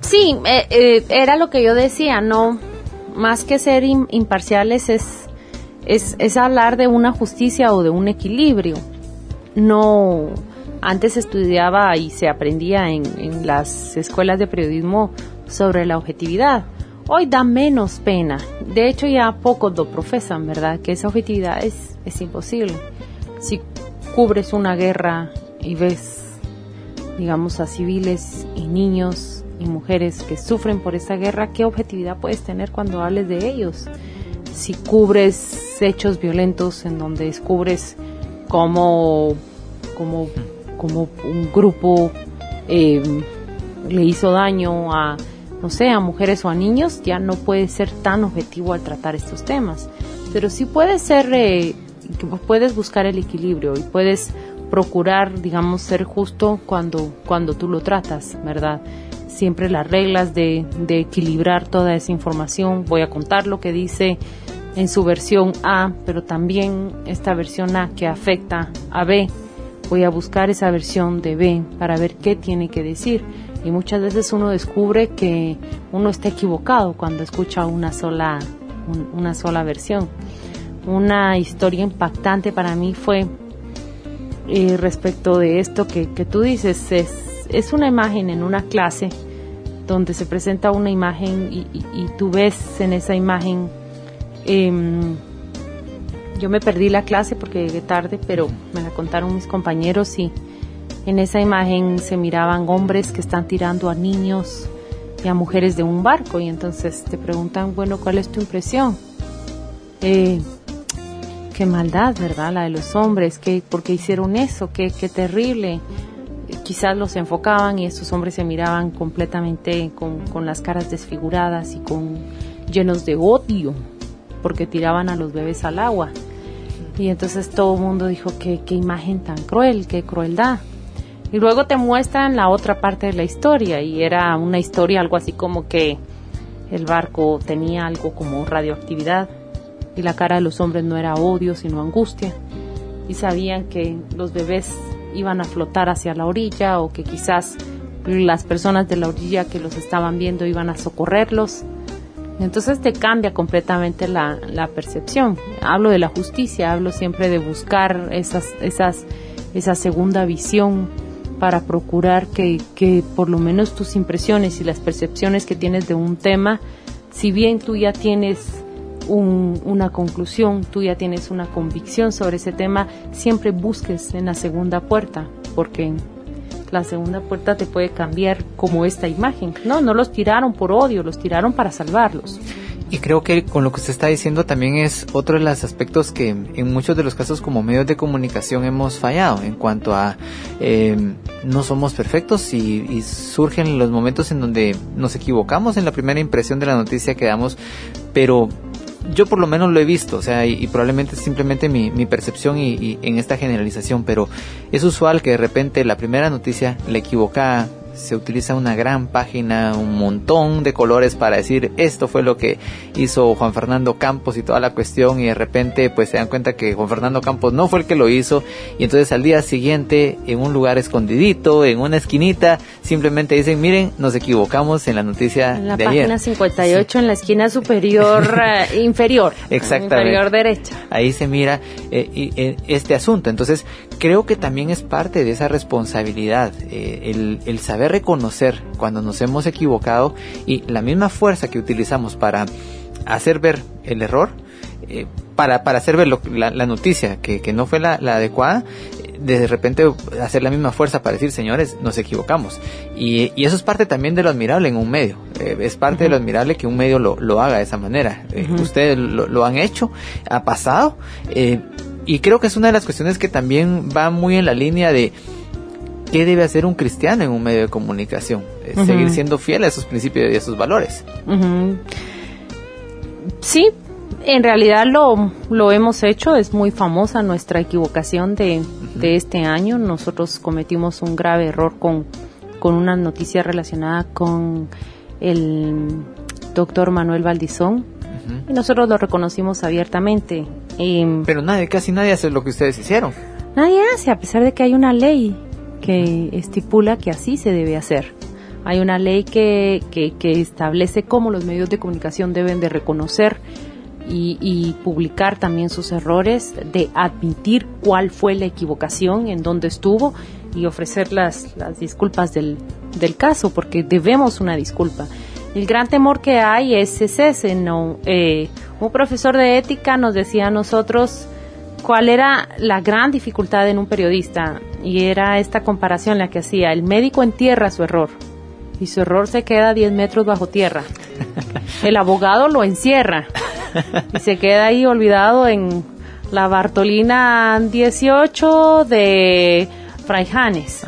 Sí, eh, eh, era lo que yo decía, no, más que ser im- imparciales es, es, hablar de una justicia o de un equilibrio. No, antes estudiaba y se aprendía en, en las escuelas de periodismo sobre la objetividad. Hoy da menos pena. De hecho, ya pocos lo profesan, ¿verdad? Que esa objetividad es, es imposible. Si cubres una guerra y ves digamos, a civiles y niños y mujeres que sufren por esa guerra, ¿qué objetividad puedes tener cuando hables de ellos? Si cubres hechos violentos en donde descubres cómo, cómo, cómo un grupo eh, le hizo daño a, no sé, a mujeres o a niños, ya no puedes ser tan objetivo al tratar estos temas. Pero sí puedes ser eh, puedes buscar el equilibrio y puedes procurar, digamos, ser justo cuando, cuando tú lo tratas, ¿verdad? Siempre las reglas de, de equilibrar toda esa información. Voy a contar lo que dice en su versión A, pero también esta versión A que afecta a B. Voy a buscar esa versión de B para ver qué tiene que decir. Y muchas veces uno descubre que uno está equivocado cuando escucha una sola, un- una sola versión. Una historia impactante para mí fue eh, respecto de esto que, que tú dices. Es, es una imagen en una clase donde se presenta una imagen y, y- y tú ves en esa imagen Em, yo me perdí la clase porque llegué tarde, pero me la contaron mis compañeros y en esa imagen se miraban hombres que están tirando a niños y a mujeres de un barco y entonces te preguntan, bueno, ¿cuál es tu impresión? Eh, qué maldad, ¿verdad? La de los hombres, ¿qué, ¿por qué hicieron eso? Qué, qué terrible. Eh, Quizás los enfocaban y estos hombres se miraban completamente con, con las caras desfiguradas y con llenos de odio porque tiraban a los bebés al agua. Y entonces todo el mundo dijo que qué imagen tan cruel, qué crueldad. Y luego te muestran la otra parte de la historia y era una historia algo así como que el barco tenía algo como radioactividad y la cara de los hombres no era odio sino angustia y sabían que los bebés iban a flotar hacia la orilla o que quizás las personas de la orilla que los estaban viendo iban a socorrerlos. Entonces te cambia completamente la, percepción. Hablo de la justicia, hablo siempre de buscar esas, esas, esa segunda visión para procurar que, que por lo menos tus impresiones y las percepciones que tienes de un tema, si bien tú ya tienes un- una conclusión, tú ya tienes una convicción sobre ese tema, siempre busques en la segunda puerta, porque la segunda puerta te puede cambiar como esta imagen. No, no los tiraron por odio, los tiraron para salvarlos. Y creo que con lo que usted está diciendo también es otro de los aspectos que en muchos de los casos como medios de comunicación hemos fallado en cuanto a eh, no somos perfectos y, y surgen los momentos en donde nos equivocamos en la primera impresión de la noticia que damos, pero yo por lo menos lo he visto, o sea, y, probablemente es simplemente mi, mi percepción y, y en esta generalización, pero es usual que de repente la primera noticia, la equivocada, se utiliza una gran página, un montón de colores para decir esto fue lo que hizo Juan Fernando Campos y toda la cuestión y de repente pues se dan cuenta que Juan Fernando Campos no fue el que lo hizo y entonces al día siguiente en un lugar escondidito, en una esquinita, simplemente dicen miren nos equivocamos en la noticia En la de página ayer. 58 en la esquina superior eh, inferior. Exactamente. Inferior derecha. Ahí se mira eh, y- eh, este asunto. Entonces, creo que también es parte de esa responsabilidad, eh, el, el saber reconocer cuando nos hemos equivocado y la misma fuerza que utilizamos para hacer ver el error, eh, para, para hacer ver lo- la, la noticia que, que no fue la, la adecuada, de repente hacer la misma fuerza para decir, señores, nos equivocamos. Y, y eso es parte también de lo admirable en un medio. Eh, es parte de lo admirable que un medio lo, lo haga de esa manera. Eh. Ustedes lo, lo han hecho, ha pasado. eh, y creo que es una de las cuestiones que también va muy en la línea de qué debe hacer un cristiano en un medio de comunicación. Eh. Seguir siendo fiel a esos principios y a esos valores. Sí, en realidad lo, lo hemos hecho, es muy famosa nuestra equivocación de, de este año. Nosotros cometimos un grave error con, con una noticia relacionada con el doctor Manuel Valdizón y nosotros lo reconocimos abiertamente. Pero nadie, casi nadie hace lo que ustedes hicieron. Nadie hace, a pesar de que hay una ley que estipula que así se debe hacer. Hay una ley que, que, que establece cómo los medios de comunicación deben de reconocer y, y publicar también sus errores, de admitir cuál fue la equivocación, en dónde estuvo y ofrecer las, las disculpas del, del caso, porque debemos una disculpa. El gran temor que hay es, es ese, ¿no? Eh, un profesor de ética nos decía a nosotros, cuál era la gran dificultad en un periodista y era esta comparación la que hacía. El médico entierra su error y su error se queda 10 metros bajo tierra. El abogado lo encierra y se queda ahí olvidado en la Bartolina 18 de Fraijanes.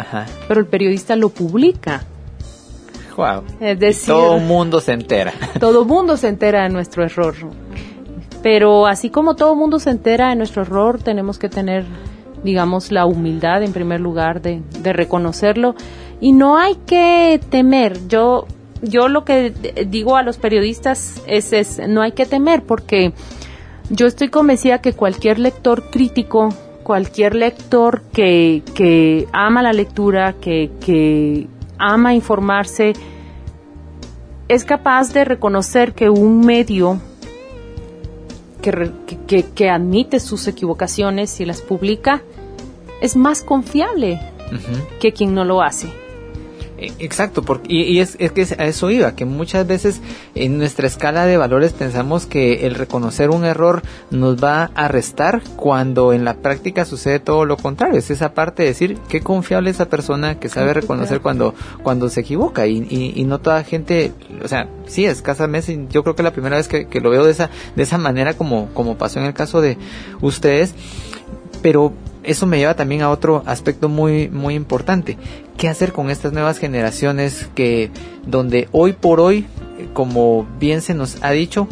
Pero el periodista lo publica. Wow. Es decir, Todo el mundo se entera. todo mundo se entera de nuestro error. Pero así como todo mundo se entera de nuestro error, tenemos que tener, digamos, la humildad en primer lugar de, de reconocerlo. Y no hay que temer. Yo, yo lo que digo a los periodistas es, es, no hay que temer porque yo estoy convencida que cualquier lector crítico, cualquier lector que, que ama la lectura, que, que ama informarse, es capaz de reconocer que un medio que, re- que- que- admite sus equivocaciones y las publica es más confiable que quien no lo hace. Eh, Exacto, porque, y, y es, es que a eso iba, que muchas veces en nuestra escala de valores pensamos que el reconocer un error nos va a restar cuando en la práctica sucede todo lo contrario. Es esa parte de decir qué confiable esa persona que sabe reconocer cuando, cuando se equivoca y, y, y no toda gente, o sea, sí, escasamente, yo creo que es la primera vez que, que lo veo de esa, de esa manera como, como pasó en el caso de ustedes, pero eso me lleva también a otro aspecto muy muy importante. ¿Qué hacer con estas nuevas generaciones que donde hoy por hoy, como bien se nos ha dicho,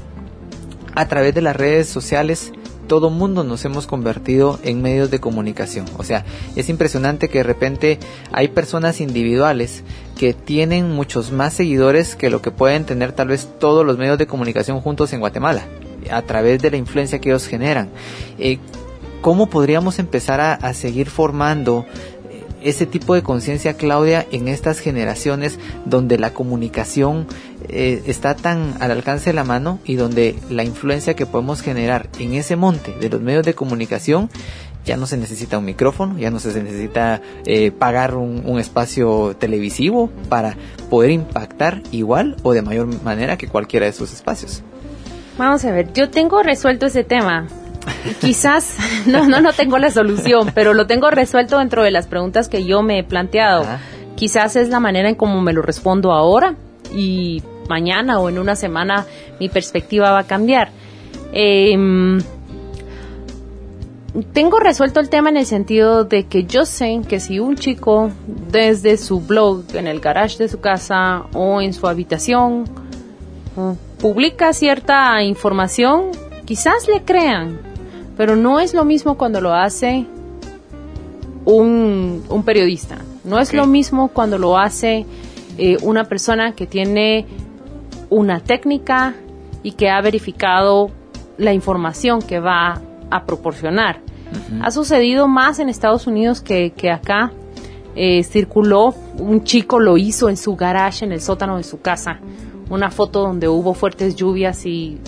a través de las redes sociales todo mundo nos hemos convertido en medios de comunicación. O sea, es impresionante que de repente hay personas individuales que tienen muchos más seguidores que lo que pueden tener tal vez todos los medios de comunicación juntos en Guatemala, a través de la influencia que ellos generan. Eh, ¿Cómo podríamos empezar a, seguir formando ese tipo de conciencia, Claudia, en estas generaciones donde la comunicación eh, está tan al alcance de la mano y donde la influencia que podemos generar en ese monte de los medios de comunicación ya no se necesita un micrófono, ya no se necesita eh, pagar un, un espacio televisivo para poder impactar igual o de mayor manera que cualquiera de esos espacios. Vamos a ver, yo tengo resuelto ese tema. Quizás, no, no, no tengo la solución, pero lo tengo resuelto dentro de las preguntas que yo me he planteado. Ah. Quizás es la manera en cómo me lo respondo ahora y mañana o en una semana mi perspectiva va a cambiar. Em, tengo resuelto el tema en el sentido de que yo sé que si un chico desde su blog, en el garage de su casa o en su habitación, o publica cierta información, quizás le crean, pero no es lo mismo cuando lo hace un, un periodista. No es lo mismo cuando lo hace eh, una persona que tiene una técnica y que ha verificado la información que va a proporcionar. Ha sucedido más en Estados Unidos que, que acá. Eh, circuló, un chico lo hizo en su garage, en el sótano de su casa, una foto donde hubo fuertes lluvias y,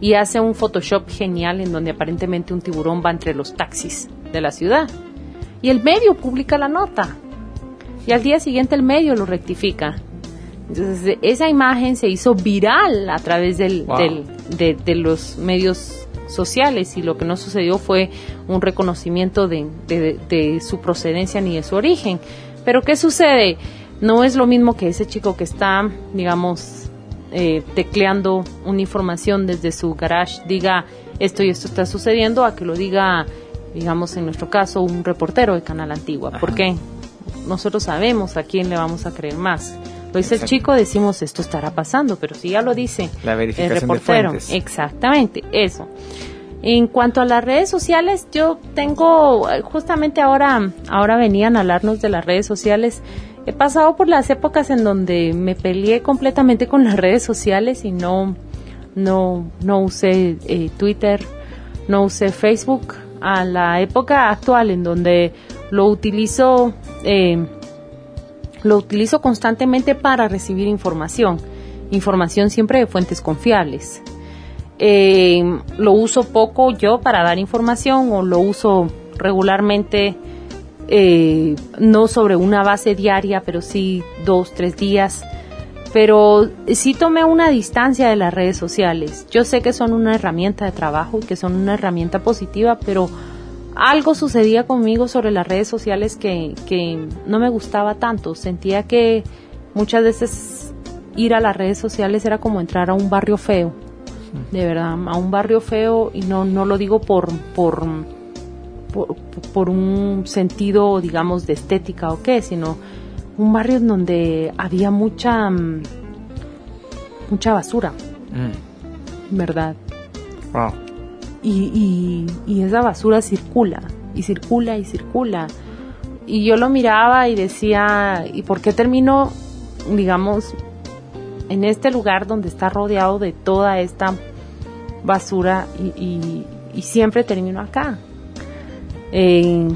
y hace un Photoshop genial en donde aparentemente un tiburón va entre los taxis de la ciudad. Y el medio publica la nota. Y al día siguiente el medio lo rectifica. Entonces, esa imagen se hizo viral a través del, Wow. del- de, de los medios sociales y lo que no sucedió fue un reconocimiento de, de- de su procedencia ni de su origen. Pero ¿qué sucede? No es lo mismo que ese chico que está, digamos, eh, tecleando una información desde su garage, diga esto y esto está sucediendo, a que lo diga, digamos, en nuestro caso, un reportero de Canal Antigua. ¿Por qué? Nosotros sabemos a quién le vamos a creer más. Lo dice el chico, decimos esto estará pasando, pero si ya lo dice La el verificación reportero. Exactamente, eso. En cuanto a las redes sociales, yo tengo, eh, justamente ahora, ahora venían a hablarnos de las redes sociales. He pasado por las épocas en donde me peleé completamente con las redes sociales y no, no, no usé eh, Twitter, no usé Facebook. A la época actual en donde lo utilizo, eh, lo utilizo constantemente para recibir información. Información siempre de fuentes confiables. Eh, lo uso poco yo para dar información o lo uso regularmente, eh, no sobre una base diaria, pero sí dos, tres días. Pero sí tomé una distancia de las redes sociales. Yo sé que son una herramienta de trabajo y que son una herramienta positiva, pero algo sucedía conmigo sobre las redes sociales que, que no me gustaba tanto. Sentía que muchas veces ir a las redes sociales era como entrar a un barrio feo de verdad, a un barrio feo y no, no lo digo por, por, por, por un sentido, digamos, de estética o qué, sino un barrio en donde había mucha, mm, mucha basura, Mm, ¿verdad? wow. y, y- y esa basura circula, y circula y circula. Y yo lo miraba y decía, ¿y por qué termino, digamos, en este lugar donde está rodeado de toda esta basura y, y- y siempre termino acá? Eh,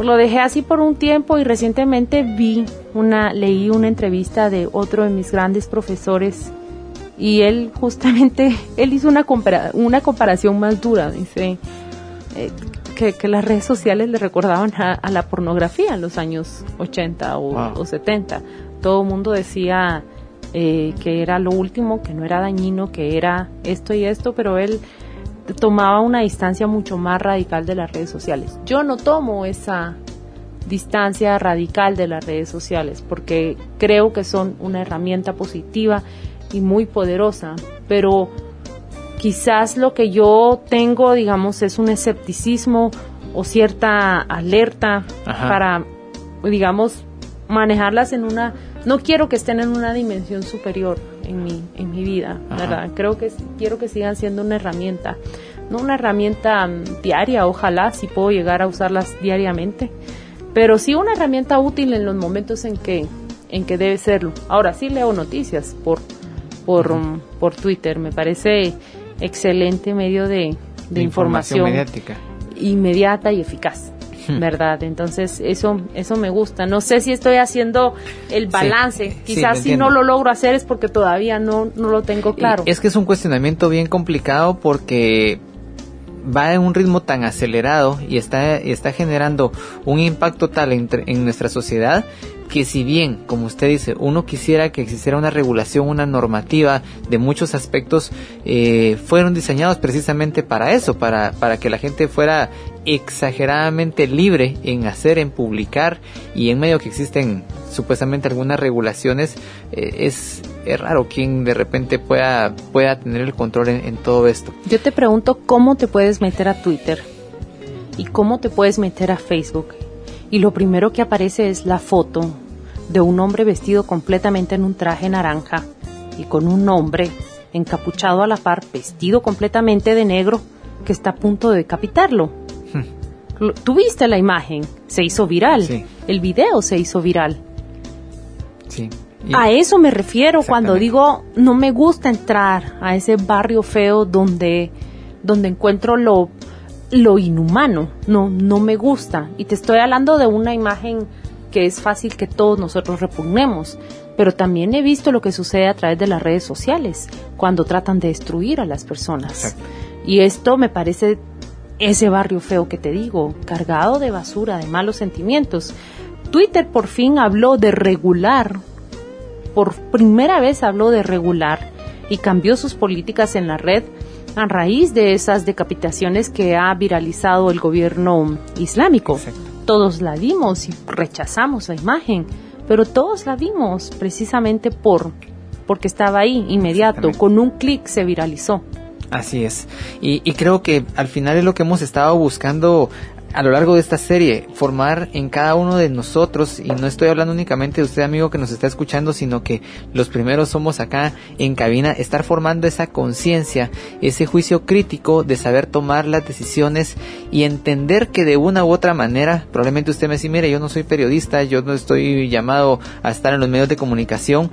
lo dejé así por un tiempo y recientemente vi una, leí una entrevista de otro de mis grandes profesores y él justamente, él hizo una, compara- una comparación más dura, dice, eh, que, que las redes sociales le recordaban a, a la pornografía en los años 80 o, Wow. o 70. Todo el mundo decía eh, que era lo último, que no era dañino, que era esto y esto, pero él tomaba una distancia mucho más radical de las redes sociales. Yo no tomo esa distancia radical de las redes sociales porque creo que son una herramienta positiva y muy poderosa, pero quizás lo que yo tengo, digamos, es un escepticismo o cierta alerta Ajá. para, digamos, manejarlas en una... No quiero que estén en una dimensión superior en mi, en mi vida, Ajá. ¿verdad? Creo que quiero que sigan siendo una herramienta, no una herramienta mm, diaria, ojalá si puedo llegar a usarlas diariamente, pero sí una herramienta útil en los momentos en que, en que debe serlo. Ahora sí leo noticias por, por, mm, por Twitter, me parece excelente medio de, de información, mediática. inmediata y eficaz. ¿Verdad? Entonces, eso, eso me gusta. No sé si estoy haciendo el balance. sí, Quizás si no lo logro hacer es porque todavía no, no lo tengo claro. Y Es que es un cuestionamiento bien complicado porque va en un ritmo tan acelerado y está, y está generando un impacto tal en nuestra sociedad que si bien, como usted dice, uno quisiera que existiera una regulación, una normativa de muchos aspectos, eh, fueron diseñados precisamente para eso, para, para que la gente fuera exageradamente libre en hacer, en publicar y en medio que existen supuestamente algunas regulaciones, eh, es, es raro quien de repente pueda, pueda tener el control en, en todo esto. Yo te pregunto cómo te puedes meter a Twitter y cómo te puedes meter a Facebook. Y lo primero que aparece es la foto de un hombre vestido completamente en un traje naranja y con un hombre encapuchado a la par, vestido completamente de negro, que está a punto de decapitarlo. Lo- Tuviste la imagen, se hizo viral, Sí. el video se hizo viral. Sí. Y- A eso me refiero cuando digo no me gusta entrar a ese barrio feo donde, donde encuentro lo, lo inhumano. No, no me gusta. Y te estoy hablando de una imagen que es fácil que todos nosotros repugnemos. Pero también he visto lo que sucede a través de las redes sociales cuando tratan de destruir a las personas. Exacto. Y esto me parece ese barrio feo que te digo, cargado de basura, de malos sentimientos. Twitter por fin habló de regular, por primera vez habló de regular y cambió sus políticas en la red a raíz de esas decapitaciones que ha viralizado el gobierno islámico. Exacto. Todos la vimos y rechazamos la imagen, pero todos la vimos precisamente por porque estaba ahí, inmediato, con un clic se viralizó. Así es. Y, y creo que al final es lo que hemos estado buscando a lo largo de esta serie, formar en cada uno de nosotros, y no estoy hablando únicamente de usted amigo que nos está escuchando, sino que los primeros somos acá en cabina, estar formando esa conciencia, ese juicio crítico de saber tomar las decisiones y entender que de una u otra manera, probablemente usted me dice, mire, yo no soy periodista, yo no estoy llamado a estar en los medios de comunicación,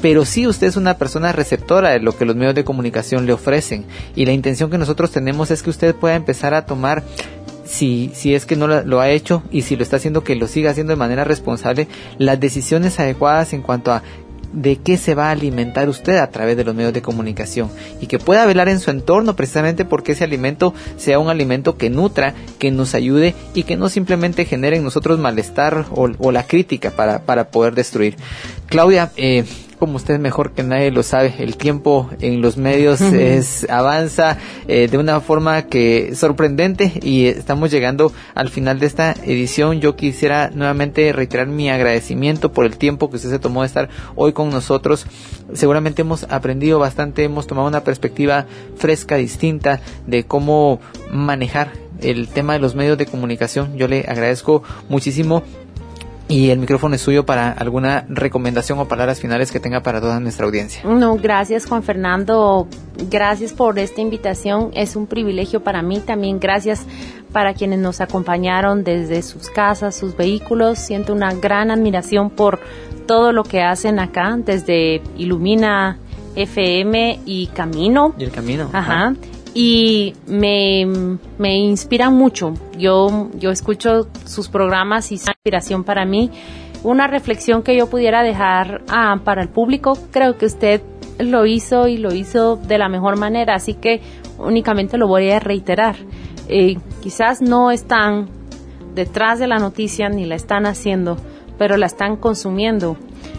pero sí usted es una persona receptora de lo que los medios de comunicación le ofrecen y la intención que nosotros tenemos es que usted pueda empezar a tomar si, si es que no lo, ha hecho y si lo está haciendo que lo siga haciendo de manera responsable las decisiones adecuadas en cuanto a de qué se va a alimentar usted a través de los medios de comunicación y que pueda velar en su entorno precisamente porque ese alimento sea un alimento que nutra, que nos ayude y que no simplemente genere en nosotros malestar o, o la crítica para, para poder destruir. Claudia, eh, como usted mejor que nadie lo sabe, el tiempo en los medios es avanza eh, de una forma que sorprendente y estamos llegando al final de esta edición. Yo quisiera nuevamente reiterar mi agradecimiento por el tiempo que usted se tomó de estar hoy con nosotros. Seguramente hemos aprendido bastante, hemos tomado una perspectiva fresca, distinta de cómo manejar el tema de los medios de comunicación. Yo le agradezco muchísimo y el micrófono es suyo para alguna recomendación o palabras finales que tenga para toda nuestra audiencia. No, gracias Juan Fernando, gracias por esta invitación, es un privilegio para mí, también gracias para quienes nos acompañaron desde sus casas, sus vehículos, siento una gran admiración por todo lo que hacen acá, desde Ilumina FM y Camino. Y el camino. Ajá. Y me, me inspiran mucho. Yo, yo escucho sus programas y es inspiración para mí. Una reflexión que yo pudiera dejar ah, para el público, creo que usted lo hizo y lo hizo de la mejor manera, así que únicamente lo voy a reiterar. Eh, quizás no están detrás de la noticia ni la están haciendo, pero la están consumiendo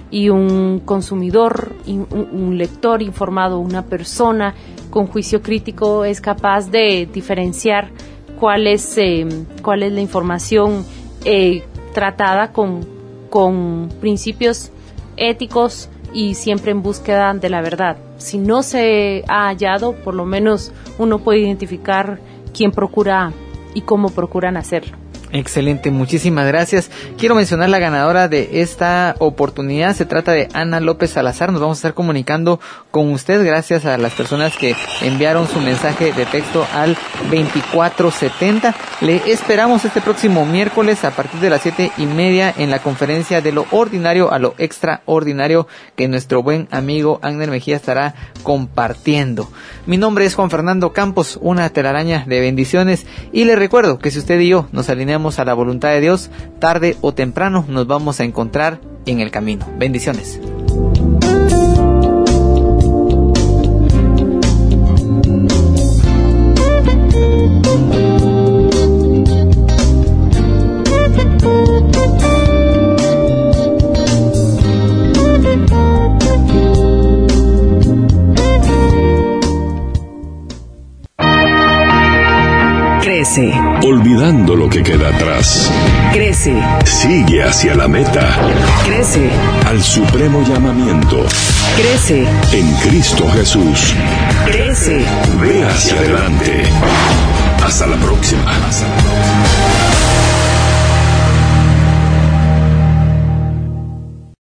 y un consumidor, un lector informado, una persona con juicio crítico es capaz de diferenciar cuál es, eh, cuál es la información eh, tratada con, con principios éticos y siempre en búsqueda de la verdad. Si no se ha hallado, por lo menos uno puede identificar quién procura y cómo procuran hacerlo. Excelente, muchísimas gracias. Quiero mencionar la ganadora de esta oportunidad. Se trata de Ana López Salazar. Nos vamos a estar comunicando con usted gracias a las personas que enviaron su mensaje de texto al 2470. Le esperamos este próximo miércoles a partir de las siete y media en la conferencia de lo ordinario a lo extraordinario que nuestro buen amigo Agner Mejía estará compartiendo. Mi nombre es Juan Fernando Campos, una telaraña de bendiciones y le recuerdo que si usted y yo nos alineamos a la voluntad de Dios, tarde o temprano nos vamos a encontrar en el camino. Bendiciones. Crece, Olvidando lo que queda atrás. crece, Sigue hacia la meta. crece, Al supremo llamamiento. crece, En Cristo Jesús. crece. Ve hacia adelante. Hasta la próxima. Hasta la próxima.